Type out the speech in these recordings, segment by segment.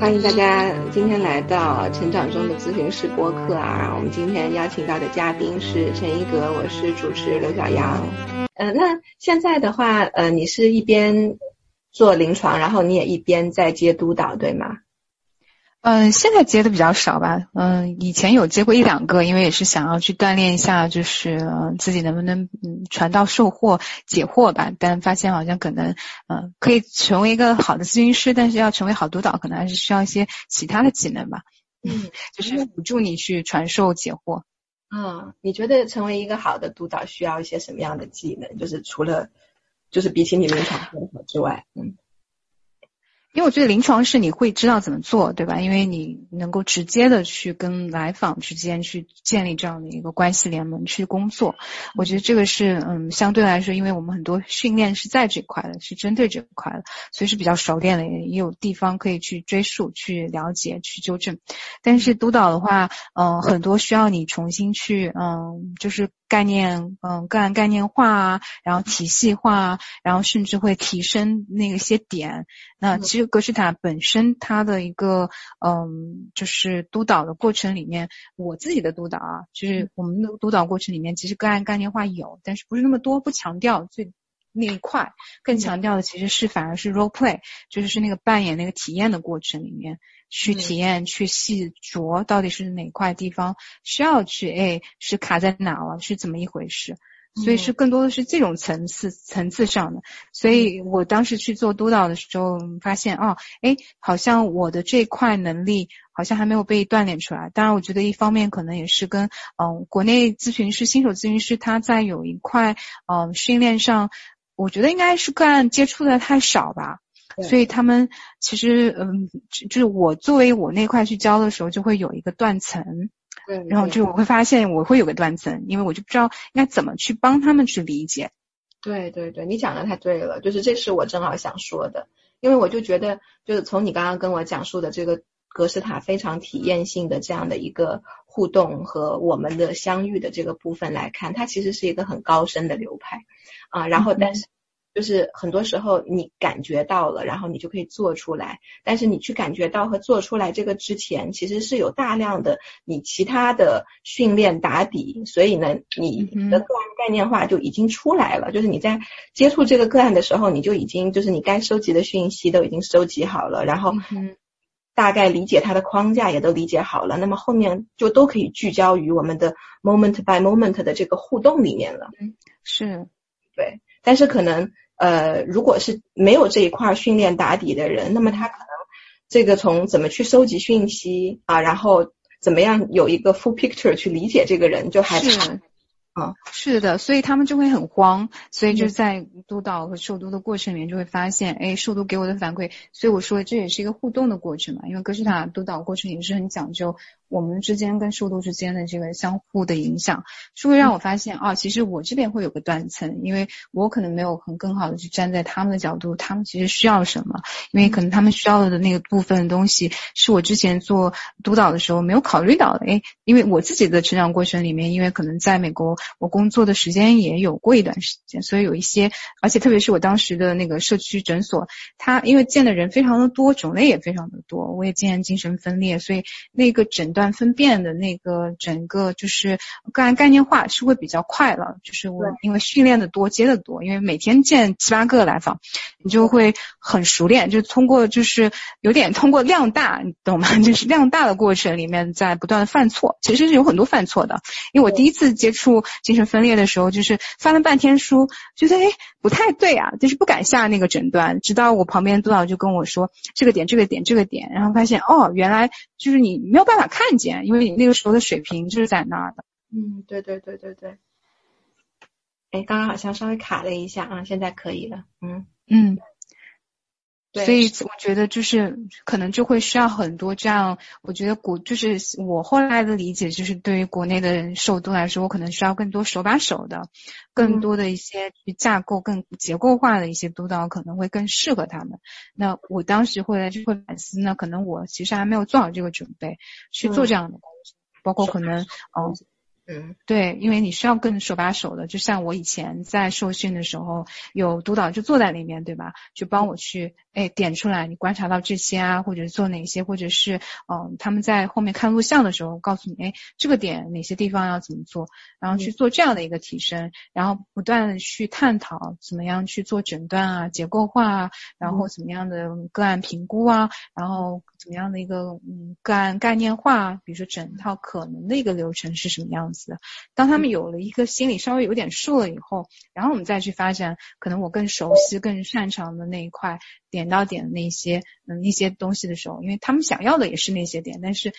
欢迎大家今天来到成长中的咨询师播客啊！我们今天邀请到的嘉宾是陈一格，我是主持刘小阳。呃，那现在的话，呃，你是一边做临床，然后你也一边在接督导，对吗？嗯，现在接的比较少吧。嗯，以前有接过一两个，因为也是想要去锻炼一下，就是自己能不能嗯传道授货解惑吧。但发现好像可能嗯可以成为一个好的咨询师，但是要成为好督导，可能还是需要一些其他的技能吧。嗯，就是辅助你去传授解惑。嗯，你觉得成为一个好的督导需要一些什么样的技能？就是除了就是比起你临床更好之外，嗯。因为我觉得临床是你会知道怎么做，对吧？因为你能够直接的去跟来访之间去建立这样的一个关系联盟去工作，我觉得这个是嗯相对来说，因为我们很多训练是在这块的，是针对这块的，所以是比较熟练的，也有地方可以去追溯、去了解、去纠正。但是督导的话，嗯，很多需要你重新去嗯，就是。概念，嗯，个案概念化啊，然后体系化啊，然后甚至会提升那个些点。那其实格式塔本身它的一个，嗯，就是督导的过程里面，我自己的督导啊，就是我们的督导过程里面，其实个案概念化有，但是不是那么多，不强调最那一块，更强调的其实是反而是 role play，就是是那个扮演那个体验的过程里面。去体验，去细琢到底是哪块地方需要去，哎，是卡在哪了，是怎么一回事？所以是更多的是这种层次层次上的。所以我当时去做督导的时候，发现哦，哎，好像我的这块能力好像还没有被锻炼出来。当然，我觉得一方面可能也是跟嗯，国内咨询师新手咨询师他在有一块嗯训练上，我觉得应该是个案接触的太少吧。所以他们其实，嗯，就是我作为我那块去教的时候，就会有一个断层，对，然后就我会发现我会有个断层，因为我就不知道应该怎么去帮他们去理解。对对对，你讲的太对了，就是这是我正好想说的，因为我就觉得，就是从你刚刚跟我讲述的这个格式塔非常体验性的这样的一个互动和我们的相遇的这个部分来看，它其实是一个很高深的流派啊，然后但是。就是很多时候你感觉到了，然后你就可以做出来。但是你去感觉到和做出来这个之前，其实是有大量的你其他的训练打底，所以呢，你的个案概念化就已经出来了。就是你在接触这个个案的时候，你就已经就是你该收集的讯息都已经收集好了，然后大概理解它的框架也都理解好了。那么后面就都可以聚焦于我们的 moment by moment 的这个互动里面了。嗯，是，对，但是可能。呃，如果是没有这一块训练打底的人，那么他可能这个从怎么去收集讯息啊，然后怎么样有一个 full picture 去理解这个人，就还差。啊，是的，所以他们就会很慌，所以就在督导和受督的过程里面就会发现，哎，受督给我的反馈，所以我说这也是一个互动的过程嘛，因为格式塔督导过程也是很讲究。我们之间跟受度之间的这个相互的影响，是会让我发现啊，其实我这边会有个断层，因为我可能没有很更好的去站在他们的角度，他们其实需要什么？因为可能他们需要的那个部分东西，是我之前做督导的时候没有考虑到的。哎，因为我自己的成长过程里面，因为可能在美国我工作的时间也有过一段时间，所以有一些，而且特别是我当时的那个社区诊所，它因为见的人非常的多，种类也非常的多，我也见精神分裂，所以那个诊断。分辨的那个整个就是个案概念化是会比较快了，就是我因为训练的多接的多，因为每天见七八个来访，你就会很熟练，就通过就是有点通过量大，你懂吗？就是量大的过程里面在不断的犯错，其实是有很多犯错的。因为我第一次接触精神分裂的时候，就是翻了半天书，觉得哎不太对啊，就是不敢下那个诊断，直到我旁边督导就跟我说这个点这个点这个点，然后发现哦原来就是你没有办法看。见，因为你那个时候的水平就是在那儿的。嗯，对对对对对。哎，刚刚好像稍微卡了一下啊，现在可以了。嗯嗯。所以我觉得就是可能就会需要很多这样，我觉得国就是我后来的理解就是对于国内的受都来说，我可能需要更多手把手的，更多的一些架构更结构化的一些督导可能会更适合他们。那我当时会来就会反思呢，可能我其实还没有做好这个准备去做这样的工作，包括可能嗯嗯，对，因为你需要更手把手的，就像我以前在受训的时候，有督导就坐在里面，对吧？就帮我去，哎，点出来你观察到这些啊，或者做哪些，或者是，嗯，他们在后面看录像的时候，告诉你，哎，这个点哪些地方要怎么做，然后去做这样的一个提升，然后不断的去探讨怎么样去做诊断啊，结构化啊，然后怎么样的个案评估啊，然后怎么样的一个嗯个案概念化，比如说整套可能的一个流程是什么样子的。当他们有了一个心里稍微有点数了以后，然后我们再去发展可能我更熟悉、更擅长的那一块点到点的那些嗯一些东西的时候，因为他们想要的也是那些点，但是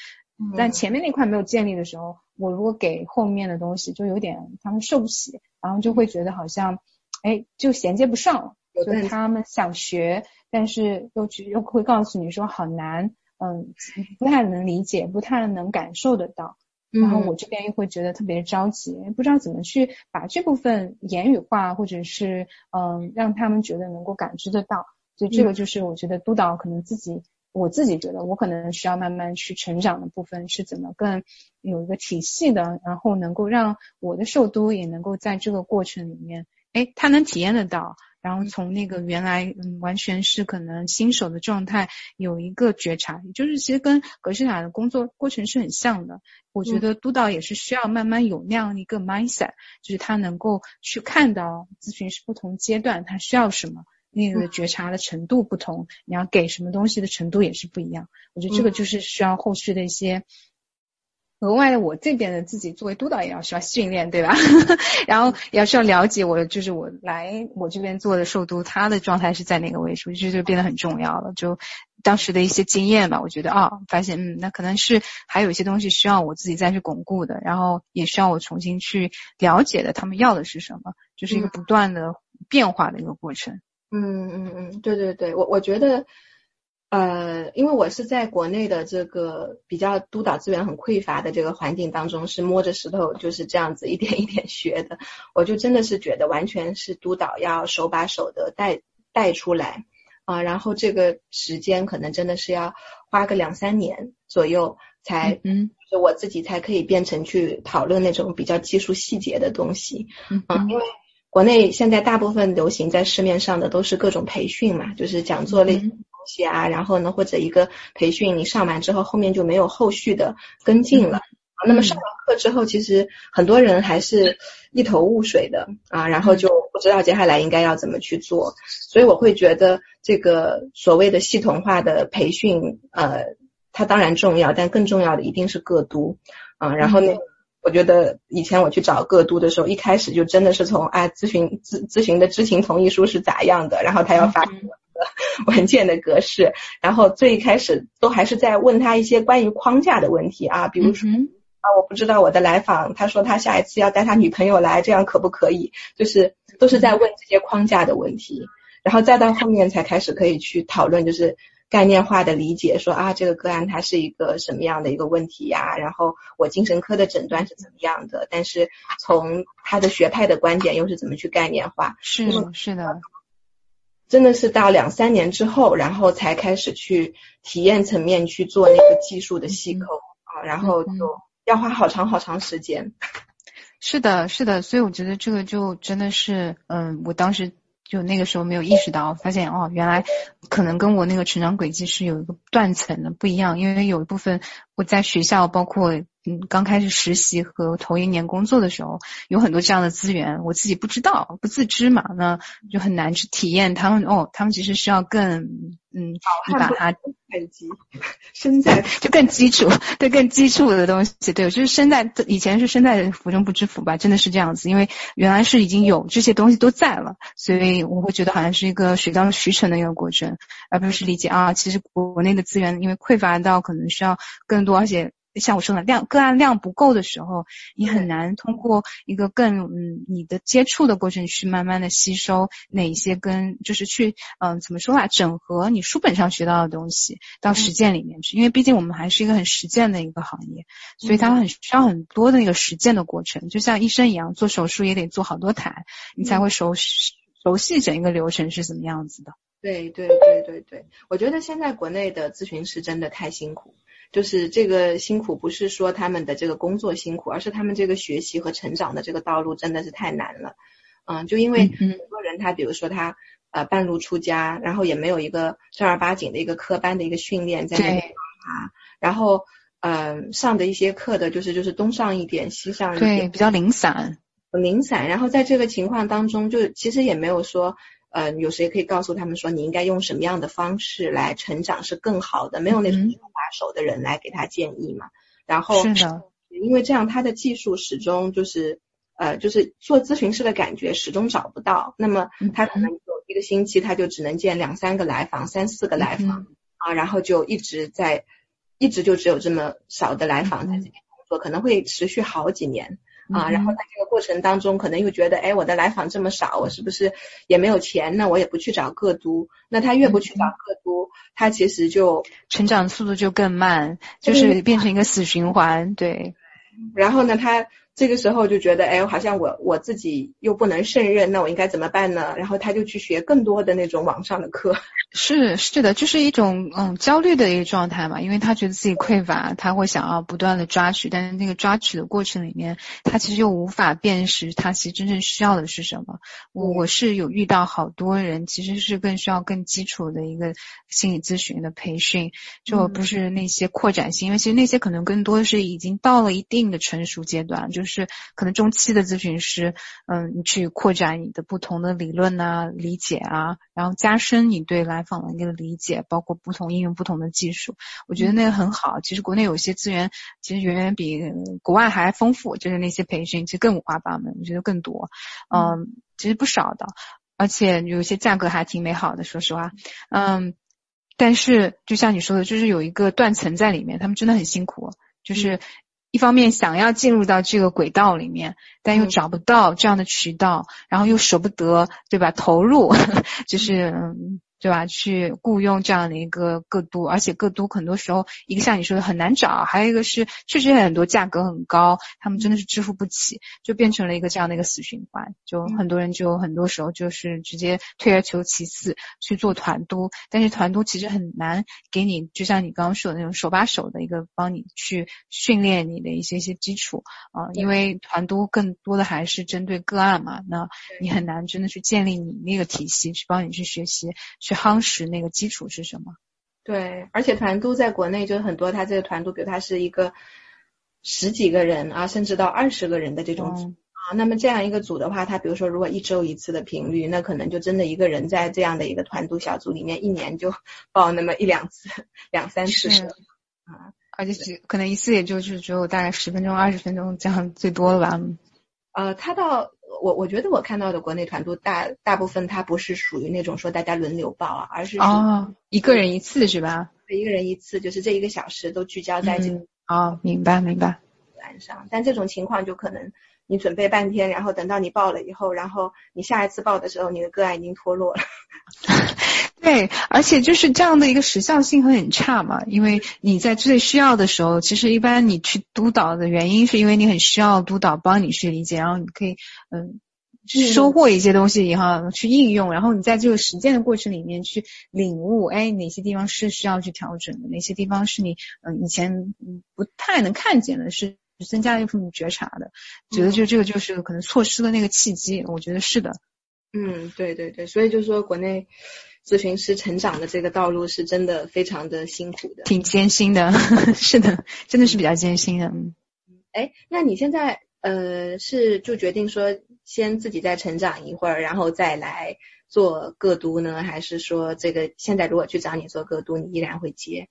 但前面那块没有建立的时候，我如果给后面的东西就有点他们受不起，然后就会觉得好像哎就衔接不上了。就是他们想学，但是又去又会告诉你说好难，嗯，不太能理解，不太能感受得到。然后我这边又会觉得特别着急，不知道怎么去把这部分言语化，或者是嗯让他们觉得能够感知得到。所以这个就是我觉得督导可能自己，我自己觉得我可能需要慢慢去成长的部分是怎么更有一个体系的，然后能够让我的受督也能够在这个过程里面，哎，他能体验得到。然后从那个原来嗯完全是可能新手的状态有一个觉察，也就是其实跟格式塔的工作过程是很像的。我觉得督导也是需要慢慢有那样一个 mindset，就是他能够去看到咨询师不同阶段他需要什么，那个觉察的程度不同，你要给什么东西的程度也是不一样。我觉得这个就是需要后续的一些。额外的，我这边的自己作为督导也要需要训练，对吧？然后也要需要了解我，就是我来我这边做的受督，他的状态是在哪个位数，这就变得很重要了。就当时的一些经验吧，我觉得啊，发现嗯，那可能是还有一些东西需要我自己再去巩固的，然后也需要我重新去了解的，他们要的是什么，就是一个不断的变化的一个过程。嗯嗯嗯，对对对，我我觉得。呃，因为我是在国内的这个比较督导资源很匮乏的这个环境当中，是摸着石头就是这样子一点 一点学的。我就真的是觉得完全是督导要手把手的带带出来啊，然后这个时间可能真的是要花个两三年左右才，嗯，就我自己才可以变成去讨论那种比较技术细节的东西。嗯，因为国内现在大部分流行在市面上的都是各种培训嘛，就是讲座类。些啊，然后呢，或者一个培训你上完之后，后面就没有后续的跟进了。那么上完课之后，其实很多人还是一头雾水的啊，然后就不知道接下来应该要怎么去做。所以我会觉得这个所谓的系统化的培训，呃，它当然重要，但更重要的一定是个督啊。然后呢，我觉得以前我去找个督的时候，一开始就真的是从啊咨询咨咨询的知情同意书是咋样的，然后他要发。文件的格式，然后最开始都还是在问他一些关于框架的问题啊，比如说啊，我不知道我的来访，他说他下一次要带他女朋友来，这样可不可以？就是都是在问这些框架的问题，然后再到后面才开始可以去讨论，就是概念化的理解，说啊，这个个案它是一个什么样的一个问题呀？然后我精神科的诊断是怎么样的？但是从他的学派的观点又是怎么去概念化？是是的。真的是到两三年之后，然后才开始去体验层面去做那个技术的细抠啊，然后就要花好长好长时间。是的，是的，所以我觉得这个就真的是，嗯，我当时就那个时候没有意识到，发现哦，原来可能跟我那个成长轨迹是有一个断层的不一样，因为有一部分我在学校包括。嗯，刚开始实习和头一年工作的时候，有很多这样的资源，我自己不知道，不自知嘛，那就很难去体验他们。哦，他们其实需要更，嗯，你把它很基，身在 就更基础，对，更基础的东西，对，就是身在以前是身在福中不知福吧，真的是这样子，因为原来是已经有这些东西都在了，所以我会觉得好像是一个水到渠成的一个过程，而不是理解啊，其实国内的资源因为匮乏到可能需要更多，而且。像我说的量个案量不够的时候，你很难通过一个更嗯你的接触的过程去慢慢的吸收哪些跟就是去嗯怎么说啊整合你书本上学到的东西到实践里面去，因为毕竟我们还是一个很实践的一个行业，所以它很需要很多的那个实践的过程，就像医生一样，做手术也得做好多台，你才会熟熟悉整一个流程是怎么样子的。对对对对对，我觉得现在国内的咨询师真的太辛苦。就是这个辛苦不是说他们的这个工作辛苦，而是他们这个学习和成长的这个道路真的是太难了。嗯，就因为很多人他比如说他呃半路出家，然后也没有一个正儿八经的一个科班的一个训练在那里啊，然后嗯上的一些课的就是就是东上一点西上一点，对，比较零散，零散。然后在这个情况当中，就其实也没有说。呃，有谁可以告诉他们说你应该用什么样的方式来成长是更好的？没有那种手把手的人来给他建议嘛。然后是的，因为这样他的技术始终就是呃，就是做咨询师的感觉始终找不到。那么他可能有一个星期他就只能见两三个来访，三四个来访啊，然后就一直在一直就只有这么少的来访在这边工作，可能会持续好几年。啊，然后在这个过程当中，可能又觉得，哎，我的来访这么少，我是不是也没有钱呢？我也不去找个督，那他越不去找个督，他其实就成长速度就更慢，就是变成一个死循环，对。然后呢，他。这个时候就觉得，哎，好像我我自己又不能胜任，那我应该怎么办呢？然后他就去学更多的那种网上的课。是是的，就是一种嗯焦虑的一个状态嘛，因为他觉得自己匮乏，他会想要不断的抓取，但是那个抓取的过程里面，他其实又无法辨识他其实真正需要的是什么。我我是有遇到好多人，其实是更需要更基础的一个心理咨询的培训，就不是那些扩展性，因为其实那些可能更多的是已经到了一定的成熟阶段，就。是可能中期的咨询师，嗯，你去扩展你的不同的理论啊、理解啊，然后加深你对来访的一个理解，包括不同应用不同的技术，我觉得那个很好。其实国内有些资源其实远远比国外还丰富，就是那些培训其实更五花八门，我觉得更多，嗯，其实不少的，而且有些价格还挺美好的，说实话，嗯，但是就像你说的，就是有一个断层在里面，他们真的很辛苦，就是。一方面想要进入到这个轨道里面，但又找不到这样的渠道，然后又舍不得，对吧？投入 就是。对吧？去雇佣这样的一个个督，而且个督很多时候，一个像你说的很难找，还有一个是确实很多价格很高，他们真的是支付不起，就变成了一个这样的一个死循环。就很多人就很多时候就是直接退而求其次去做团督，但是团督其实很难给你，就像你刚刚说的那种手把手的一个帮你去训练你的一些些基础啊，因为团督更多的还是针对个案嘛，那你很难真的去建立你那个体系去帮你去学习去。夯实那个基础是什么？对，而且团督在国内就很多，他这个团督，比如他是一个十几个人啊，甚至到二十个人的这种组啊。那么这样一个组的话，他比如说如果一周一次的频率，那可能就真的一个人在这样的一个团督小组里面，一年就报那么一两次、两三次啊。而且只可能一次也就是只有大概十分钟、二十分钟这样最多了吧？呃，他到。我我觉得我看到的国内团队大大部分它不是属于那种说大家轮流报啊，而是哦一个人一次是吧？一个人一次，就是这一个小时都聚焦在这个哦，明白明白。晚上，但这种情况就可能你准备半天，然后等到你报了以后，然后你下一次报的时候，你的个案已经脱落了。对，而且就是这样的一个时效性会很差嘛，因为你在最需要的时候，其实一般你去督导的原因是因为你很需要督导帮你去理解，然后你可以嗯去收获一些东西以后去应用，然后你在这个实践的过程里面去领悟，哎哪些地方是需要去调整的，哪些地方是你嗯以前不太能看见的，是增加了一份觉察的，觉得就这个就是可能错失了那个契机，我觉得是的。嗯，对对对，所以就说国内。咨询师成长的这个道路是真的非常的辛苦的，挺艰辛的，是的，真的是比较艰辛的。嗯，哎，那你现在呃是就决定说先自己再成长一会儿，然后再来做个督呢，还是说这个现在如果去找你做个督，你依然会接？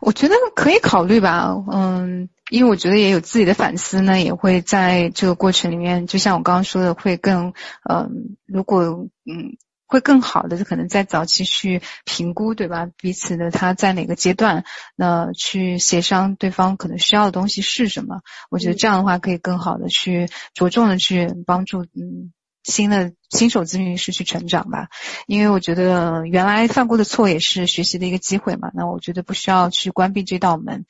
我觉得可以考虑吧，嗯，因为我觉得也有自己的反思呢，也会在这个过程里面，就像我刚刚说的，会更嗯，如果嗯。会更好的，就可能在早期去评估，对吧？彼此的他在哪个阶段，那去协商对方可能需要的东西是什么？我觉得这样的话可以更好的去着重的去帮助，嗯。新的新手咨询师去成长吧，因为我觉得原来犯过的错也是学习的一个机会嘛。那我觉得不需要去关闭这道门。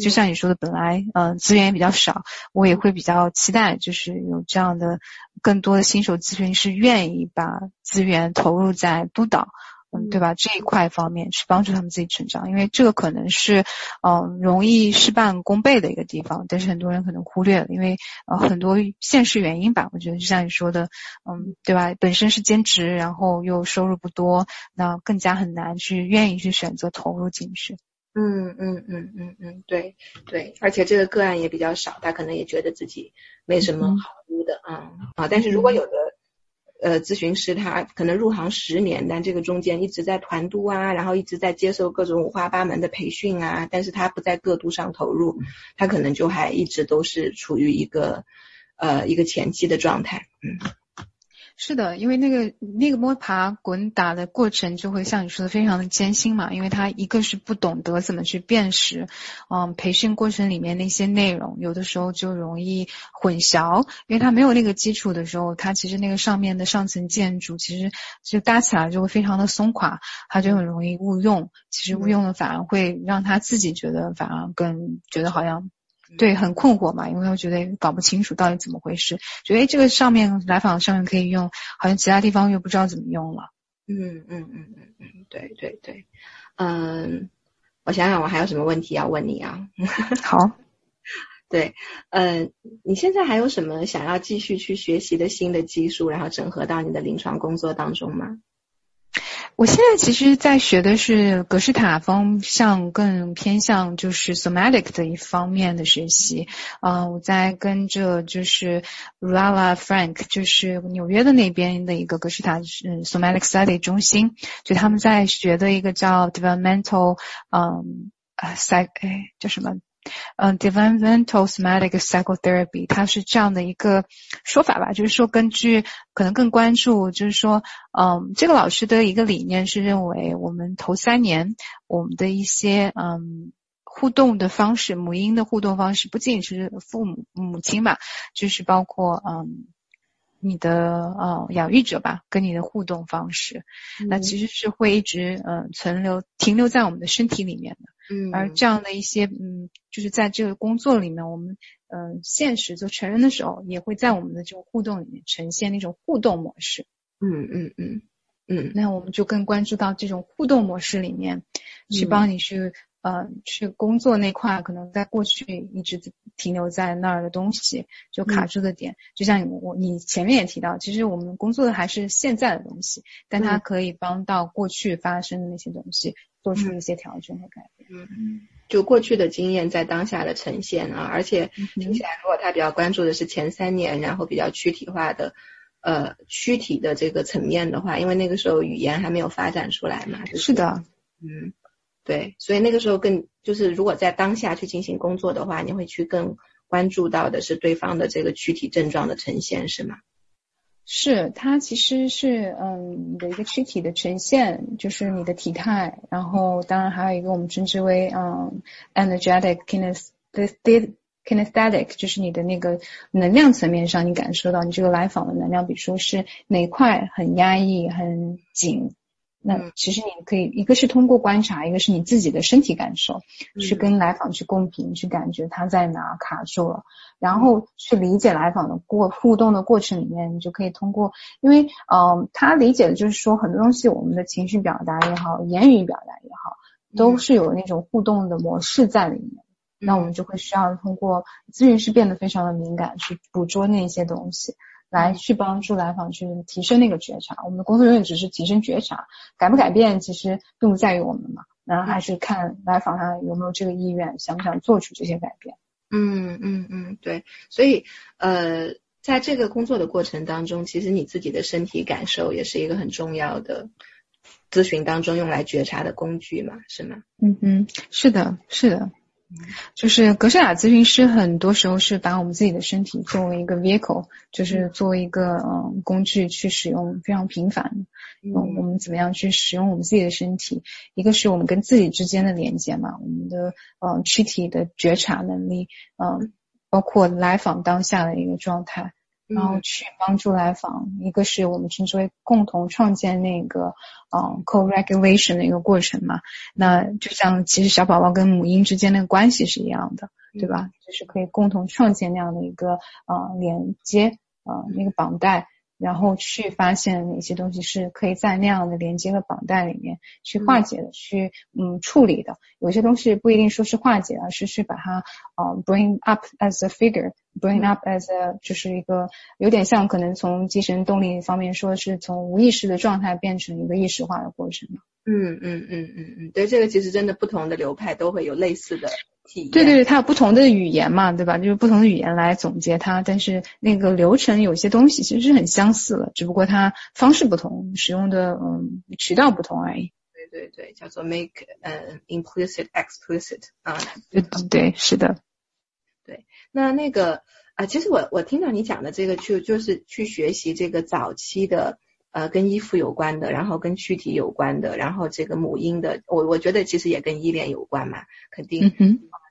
就像你说的，本来嗯资源也比较少，我也会比较期待，就是有这样的更多的新手咨询师愿意把资源投入在督导，嗯，对吧？这一块方面去帮助他们自己成长，因为这个可能是嗯容易事半功倍的一个地方，但是很多人可能忽略了，因为呃很多现实原因吧。我觉得就像你说的，嗯，对吧？本身是兼职，然后又收入不多，那更加很难去愿意去选择投入进去。嗯嗯嗯嗯嗯，对对，而且这个个案也比较少，他可能也觉得自己没什么好估的啊啊。但是如果有的呃咨询师他可能入行十年，但这个中间一直在团督啊，然后一直在接受各种五花八门的培训啊，但是他不在个度上投入，他可能就还一直都是处于一个呃一个前期的状态，嗯。是的，因为那个那个摸爬滚打的过程，就会像你说的非常的艰辛嘛。因为他一个是不懂得怎么去辨识，嗯，培训过程里面那些内容，有的时候就容易混淆。因为他没有那个基础的时候，他其实那个上面的上层建筑，其实就搭起来就会非常的松垮，他就很容易误用。其实误用了反而会让他自己觉得反而更觉得好像。对，很困惑嘛，因为我觉得搞不清楚到底怎么回事，觉得这个上面来访上面可以用，好像其他地方又不知道怎么用了。嗯嗯嗯嗯嗯，对对对，嗯，我想想我还有什么问题要问你啊？好，对，嗯，你现在还有什么想要继续去学习的新的技术，然后整合到你的临床工作当中吗？我现在其实，在学的是格式塔方向，更偏向就是 somatic 的一方面的学习。嗯，我在跟着就是 Rala Frank，就是纽约的那边的一个格式塔嗯 somatic study 中心，就他们在学的一个叫 developmental 嗯啊 psych 哎叫什么？嗯，developmental somatic psychotherapy，它是这样的一个说法吧，就是说根据可能更关注，就是说，嗯，这个老师的一个理念是认为，我们头三年我们的一些嗯互动的方式，母婴的互动方式，不仅仅是父母母亲嘛，就是包括嗯你的呃养育者吧，跟你的互动方式，那其实是会一直嗯存留停留在我们的身体里面的。嗯，而这样的一些，嗯，就是在这个工作里面，我们，嗯，现实做成人的时候，也会在我们的这种互动里面呈现那种互动模式。嗯嗯嗯嗯，那我们就更关注到这种互动模式里面，去帮你去，呃，去工作那块，可能在过去一直停留在那儿的东西，就卡住的点，就像你我你前面也提到，其实我们工作的还是现在的东西，但它可以帮到过去发生的那些东西。做出一些调整和改变。嗯嗯，就过去的经验在当下的呈现啊，而且听起来，如果他比较关注的是前三年，然后比较躯体化的，呃，躯体的这个层面的话，因为那个时候语言还没有发展出来嘛。是的。嗯，对，所以那个时候更就是如果在当下去进行工作的话，你会去更关注到的是对方的这个躯体症状的呈现，是吗？是，它其实是嗯你的一个躯体的呈现，就是你的体态，然后当然还有一个我们称之为嗯 energetic kinesthetic，就是你的那个能量层面上，你感受到你这个来访的能量，比如说是哪块很压抑、很紧。那其实你可以，一个是通过观察，一个是你自己的身体感受，去跟来访去共频，去感觉他在哪卡住了，然后去理解来访的过互动的过程里面，你就可以通过，因为嗯，他理解的就是说很多东西，我们的情绪表达也好，言语表达也好，都是有那种互动的模式在里面，那我们就会需要通过咨询师变得非常的敏感，去捕捉那些东西。来去帮助来访去提升那个觉察，我们的工作永远只是提升觉察，改不改变其实并不在于我们嘛，然后还是看来访他有没有这个意愿，想不想做出这些改变。嗯嗯嗯，对，所以呃，在这个工作的过程当中，其实你自己的身体感受也是一个很重要的咨询当中用来觉察的工具嘛，是吗？嗯嗯，是的，是的。就是格式塔咨询师很多时候是把我们自己的身体作为一个 vehicle，就是作为一个嗯工具去使用，非常频繁。嗯，我们怎么样去使用我们自己的身体？一个是我们跟自己之间的连接嘛，我们的呃躯体的觉察能力，嗯，包括来访当下的一个状态。然后去帮助来访，一个是我们称之为共同创建那个嗯 co-regulation 的一个过程嘛，那就像其实小宝宝跟母婴之间的关系是一样的，对吧？就是可以共同创建那样的一个呃连接呃那个绑带，然后去发现哪些东西是可以在那样的连接和绑带里面去化解的，去嗯处理的。有些东西不一定说是化解，而是去把它啊 bring up as a figure，bring up as a 就是一个有点像可能从精神动力方面说是从无意识的状态变成一个意识化的过程嘛。嗯嗯嗯嗯嗯，对，这个其实真的不同的流派都会有类似的。对对对，它有不同的语言嘛，对吧？就是不同的语言来总结它，但是那个流程有些东西其实是很相似的，只不过它方式不同，使用的嗯渠道不同而已。对对对，叫做 make 嗯 implicit explicit 啊。对对是的。对，那那个啊，其实我我听到你讲的这个，就就是去学习这个早期的呃跟衣服有关的，然后跟躯体有关的，然后这个母婴的，我我觉得其实也跟依恋有关嘛，肯定。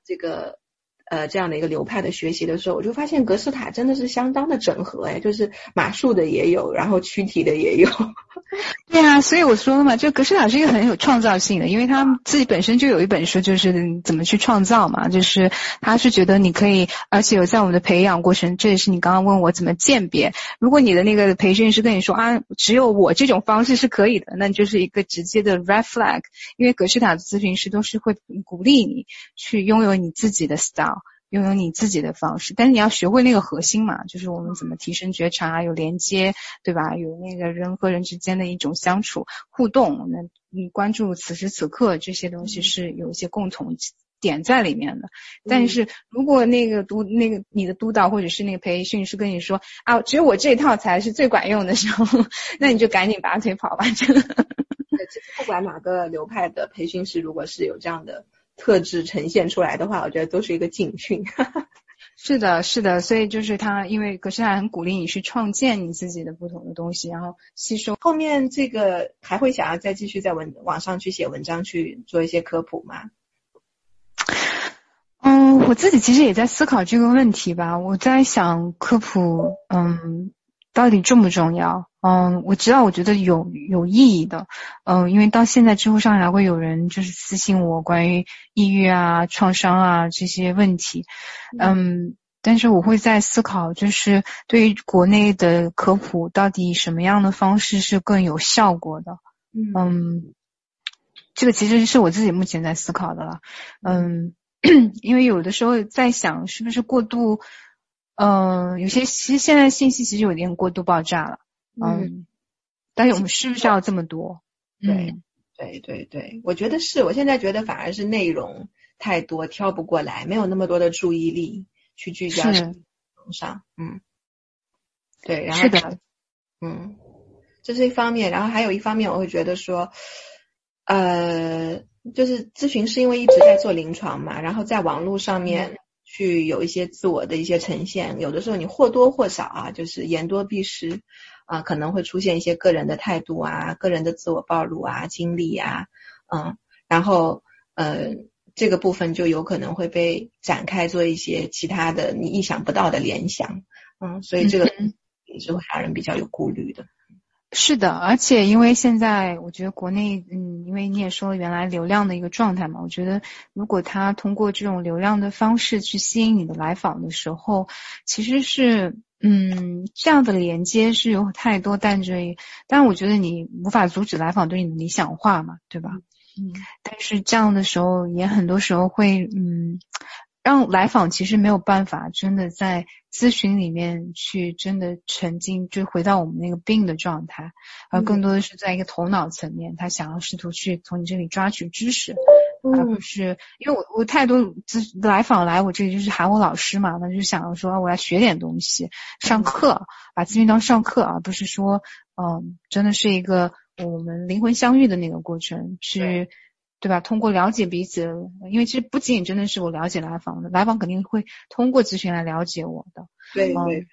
这个呃这样的一个流派的学习的时候，我就发现格式塔真的是相当的整合哎，就是马术的也有，然后躯体的也有。对啊，所以我说了嘛，就格式塔是一个很有创造性的，因为他自己本身就有一本书，就是怎么去创造嘛，就是他是觉得你可以，而且有在我们的培养过程，这也是你刚刚问我怎么鉴别。如果你的那个培训师跟你说啊，只有我这种方式是可以的，那就是一个直接的 red flag，因为格式塔的咨询师都是会鼓励你去拥有你自己的 style。拥有你自己的方式，但是你要学会那个核心嘛，就是我们怎么提升觉察，有连接，对吧？有那个人和人之间的一种相处互动，那你关注此时此刻这些东西是有一些共同点在里面的。但是如果那个督那个你的督导或者是那个培训师跟你说啊，只有我这套才是最管用的时候，那你就赶紧拔腿跑吧，真的。其实不管哪个流派的培训师，如果是有这样的。特质呈现出来的话，我觉得都是一个警讯。是的，是的，所以就是他，因为格式塔很鼓励你去创建你自己的不同的东西，然后吸收。后面这个还会想要再继续在文网上去写文章去做一些科普吗？嗯，我自己其实也在思考这个问题吧。我在想科普，嗯，到底重不重要？嗯，我知道，我觉得有有意义的，嗯，因为到现在知乎上还会有人就是私信我关于抑郁啊、创伤啊这些问题，嗯，但是我会在思考，就是对于国内的科普，到底什么样的方式是更有效果的？嗯，这个其实是我自己目前在思考的了，嗯，因为有的时候在想，是不是过度，嗯，有些其实现在信息其实有点过度爆炸了。嗯，但是我们需不需要这么多？对，对，对，对，我觉得是。我现在觉得反而是内容太多，挑不过来，没有那么多的注意力去聚焦上。嗯，对，然后是的，嗯，这是一方面。然后还有一方面，我会觉得说，呃，就是咨询师因为一直在做临床嘛，然后在网络上面去有一些自我的一些呈现，有的时候你或多或少啊，就是言多必失。啊，可能会出现一些个人的态度啊，个人的自我暴露啊，经历啊，嗯，然后呃，这个部分就有可能会被展开做一些其他的你意想不到的联想，嗯，所以这个也是会让人比较有顾虑的。是的，而且因为现在我觉得国内，嗯，因为你也说了原来流量的一个状态嘛，我觉得如果他通过这种流量的方式去吸引你的来访的时候，其实是。嗯，这样的连接是有太多，但这，但我觉得你无法阻止来访对你的理想化嘛，对吧？嗯，但是这样的时候也很多时候会，嗯，让来访其实没有办法真的在咨询里面去真的沉浸，就回到我们那个病的状态，而更多的是在一个头脑层面，他想要试图去从你这里抓取知识。而不是，因为我我太多咨来访来我这里就是喊我老师嘛，那就想要说我要学点东西，上课，把咨询当上课，而不是说，嗯，真的是一个我们灵魂相遇的那个过程，去，对吧？通过了解彼此，因为其实不仅仅真的是我了解来访的，来访肯定会通过咨询来了解我的，对对。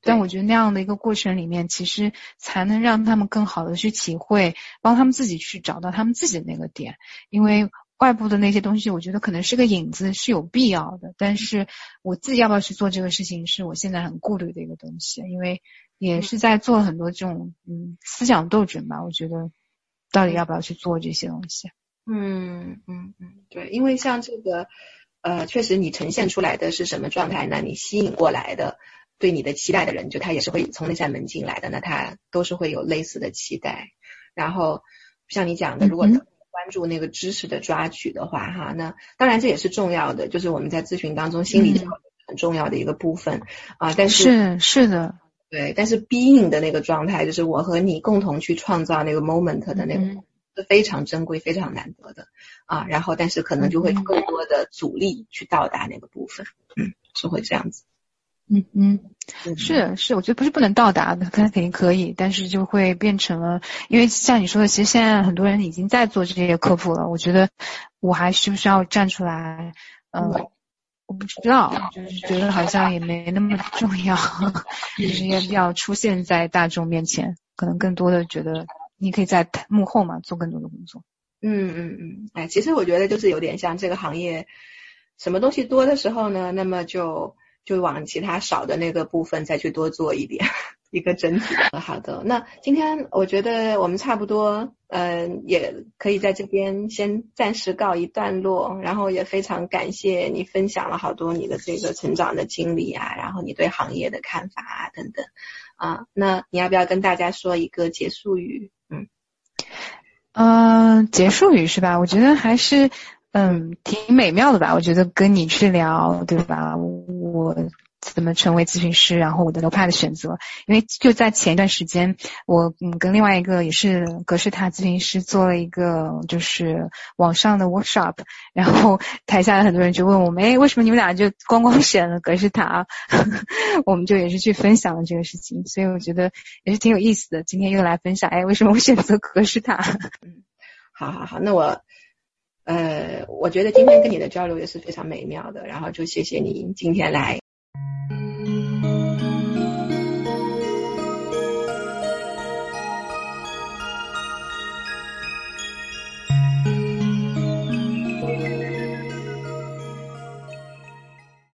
但我觉得那样的一个过程里面，其实才能让他们更好的去体会，帮他们自己去找到他们自己的那个点，因为。外部的那些东西，我觉得可能是个影子，是有必要的。但是我自己要不要去做这个事情，是我现在很顾虑的一个东西，因为也是在做很多这种嗯思想斗争吧。我觉得到底要不要去做这些东西？嗯嗯嗯，对，因为像这个呃，确实你呈现出来的是什么状态呢？你吸引过来的对你的期待的人，就他也是会从那扇门进来的，那他都是会有类似的期待。然后像你讲的，如果关注那个知识的抓取的话，哈，那当然这也是重要的，就是我们在咨询当中心理很重要的一个部分啊。但是是是的，对，但是 being 的那个状态，就是我和你共同去创造那个 moment 的那个，是非常珍贵、非常难得的啊。然后，但是可能就会更多的阻力去到达那个部分，嗯，是会这样子。嗯嗯，是是，我觉得不是不能到达的，肯定可以，但是就会变成了，因为像你说的，其实现在很多人已经在做这些科普了，我觉得我还需不需要站出来？嗯，我不知道，就是觉得好像也没那么重要，就是要要出现在大众面前，可能更多的觉得你可以在幕后嘛做更多的工作。嗯嗯嗯，哎，其实我觉得就是有点像这个行业，什么东西多的时候呢，那么就。就往其他少的那个部分再去多做一点，一个整体。好的，那今天我觉得我们差不多，嗯，也可以在这边先暂时告一段落。然后也非常感谢你分享了好多你的这个成长的经历啊，然后你对行业的看法啊等等啊。那你要不要跟大家说一个结束语？嗯，结束语是吧？我觉得还是。嗯，挺美妙的吧？我觉得跟你去聊，对吧？我怎么成为咨询师，然后我的流派的选择，因为就在前一段时间，我嗯跟另外一个也是格式塔咨询师做了一个就是网上的 workshop，然后台下的很多人就问我们，哎，为什么你们俩就光光选了格式塔？我们就也是去分享了这个事情，所以我觉得也是挺有意思的。今天又来分享，哎，为什么我选择格式塔？嗯，好好好，那我。呃，我觉得今天跟你的交流也是非常美妙的，然后就谢谢你今天来。